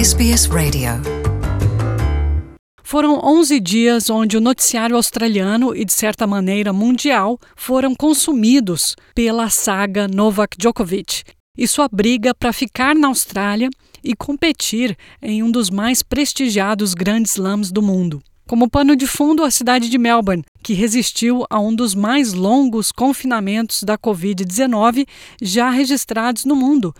SBS Radio. Foram 11 dias onde o noticiário australiano e, de certa maneira, mundial foram consumidos pela saga Novak Djokovic e sua briga para ficar na Austrália e competir em um dos mais prestigiados grandes slams do mundo. Como pano de fundo, a cidade de Melbourne, que resistiu a um dos mais longos confinamentos da Covid-19 já registrados no mundo,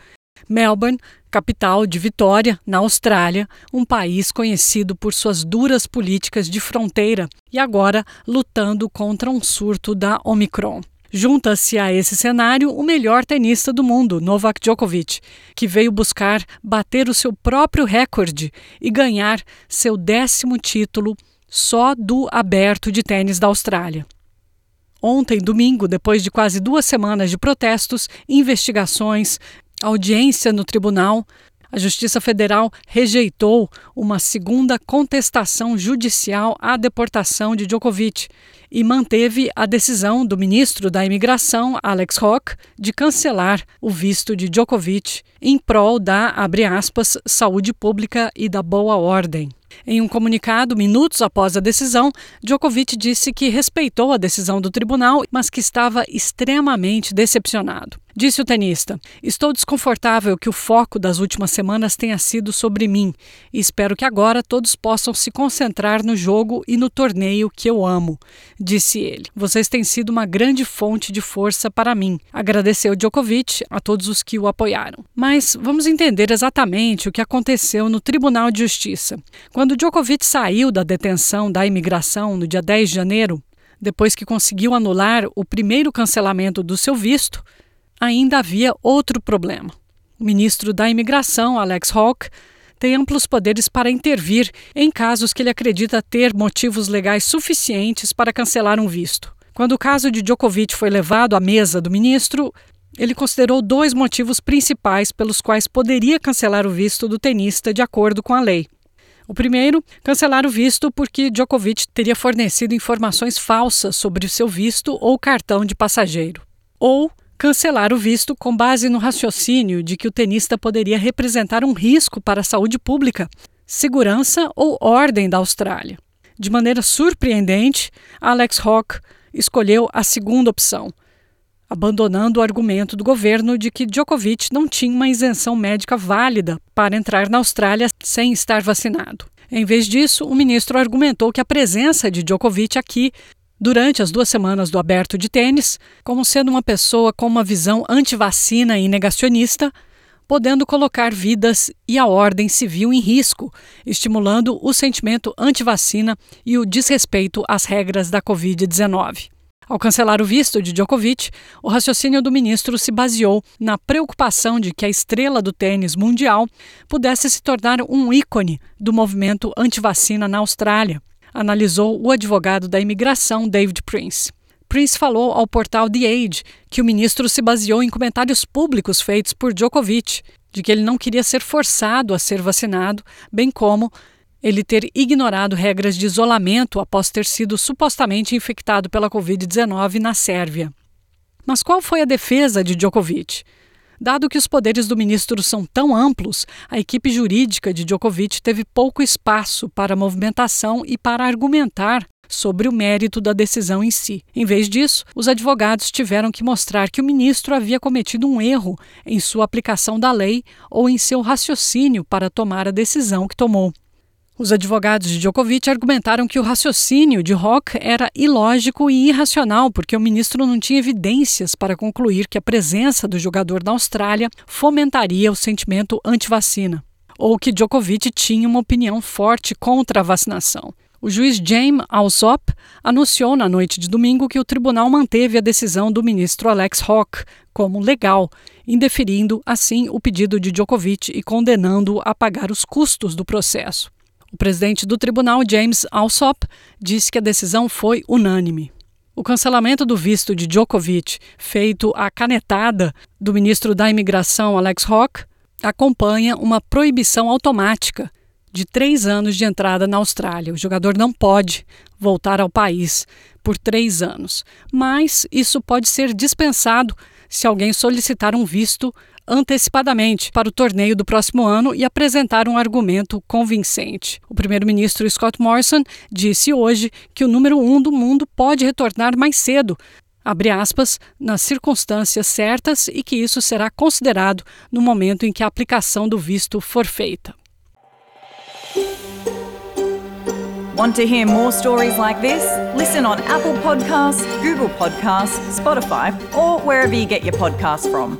Melbourne, capital de Vitória, na Austrália, um país conhecido por suas duras políticas de fronteira e agora lutando contra um surto da Omicron. Junta-se a esse cenário o melhor tenista do mundo, Novak Djokovic, que veio buscar bater o seu próprio recorde e ganhar seu décimo título só do aberto de tênis da Austrália. Ontem, domingo, depois de quase duas semanas de protestos, investigações, audiência no tribunal, a Justiça Federal rejeitou uma segunda contestação judicial à deportação de Djokovic e manteve a decisão do ministro da Imigração, Alex Hock, de cancelar o visto de Djokovic em prol da, aspas, saúde pública e da boa ordem. Em um comunicado, minutos após a decisão, Djokovic disse que respeitou a decisão do tribunal, mas que estava extremamente decepcionado. Disse o tenista: Estou desconfortável que o foco das últimas semanas tenha sido sobre mim e espero que agora todos possam se concentrar no jogo e no torneio que eu amo. Disse ele: Vocês têm sido uma grande fonte de força para mim. Agradeceu Djokovic a todos os que o apoiaram. Mas vamos entender exatamente o que aconteceu no Tribunal de Justiça. Quando Djokovic saiu da detenção da imigração no dia 10 de janeiro, depois que conseguiu anular o primeiro cancelamento do seu visto, ainda havia outro problema. O ministro da Imigração, Alex Hawke, tem amplos poderes para intervir em casos que ele acredita ter motivos legais suficientes para cancelar um visto. Quando o caso de Djokovic foi levado à mesa do ministro, ele considerou dois motivos principais pelos quais poderia cancelar o visto do tenista de acordo com a lei. O primeiro, cancelar o visto porque Djokovic teria fornecido informações falsas sobre o seu visto ou cartão de passageiro. Ou cancelar o visto com base no raciocínio de que o tenista poderia representar um risco para a saúde pública, segurança ou ordem da Austrália. De maneira surpreendente, Alex Hawke escolheu a segunda opção, abandonando o argumento do governo de que Djokovic não tinha uma isenção médica válida para entrar na Austrália sem estar vacinado. Em vez disso, o ministro argumentou que a presença de Djokovic aqui durante as duas semanas do aberto de tênis, como sendo uma pessoa com uma visão anti-vacina e negacionista, podendo colocar vidas e a ordem civil em risco, estimulando o sentimento anti-vacina e o desrespeito às regras da Covid-19. Ao cancelar o visto de Djokovic, o raciocínio do ministro se baseou na preocupação de que a estrela do tênis mundial pudesse se tornar um ícone do movimento anti-vacina na Austrália analisou o advogado da imigração David Prince. Prince falou ao portal The Age que o ministro se baseou em comentários públicos feitos por Djokovic, de que ele não queria ser forçado a ser vacinado, bem como ele ter ignorado regras de isolamento após ter sido supostamente infectado pela Covid-19 na Sérvia. Mas qual foi a defesa de Djokovic? Dado que os poderes do ministro são tão amplos, a equipe jurídica de Djokovic teve pouco espaço para movimentação e para argumentar sobre o mérito da decisão em si. Em vez disso, os advogados tiveram que mostrar que o ministro havia cometido um erro em sua aplicação da lei ou em seu raciocínio para tomar a decisão que tomou. Os advogados de Djokovic argumentaram que o raciocínio de Rock era ilógico e irracional, porque o ministro não tinha evidências para concluir que a presença do jogador na Austrália fomentaria o sentimento anti-vacina, ou que Djokovic tinha uma opinião forte contra a vacinação. O juiz James Alsop anunciou na noite de domingo que o tribunal manteve a decisão do ministro Alex Hawke como legal, indeferindo assim o pedido de Djokovic e condenando-o a pagar os custos do processo. O presidente do tribunal, James Alsop, disse que a decisão foi unânime. O cancelamento do visto de Djokovic, feito à canetada do ministro da Imigração, Alex Hawke, acompanha uma proibição automática de três anos de entrada na Austrália. O jogador não pode voltar ao país por três anos, mas isso pode ser dispensado se alguém solicitar um visto antecipadamente para o torneio do próximo ano e apresentar um argumento convincente. O primeiro-ministro Scott Morrison disse hoje que o número um do mundo pode retornar mais cedo, abre aspas, nas circunstâncias certas e que isso será considerado no momento em que a aplicação do visto for feita. Want to hear more stories like this? Listen on Apple Podcasts, Google Podcasts, Spotify, or wherever you get your podcasts from.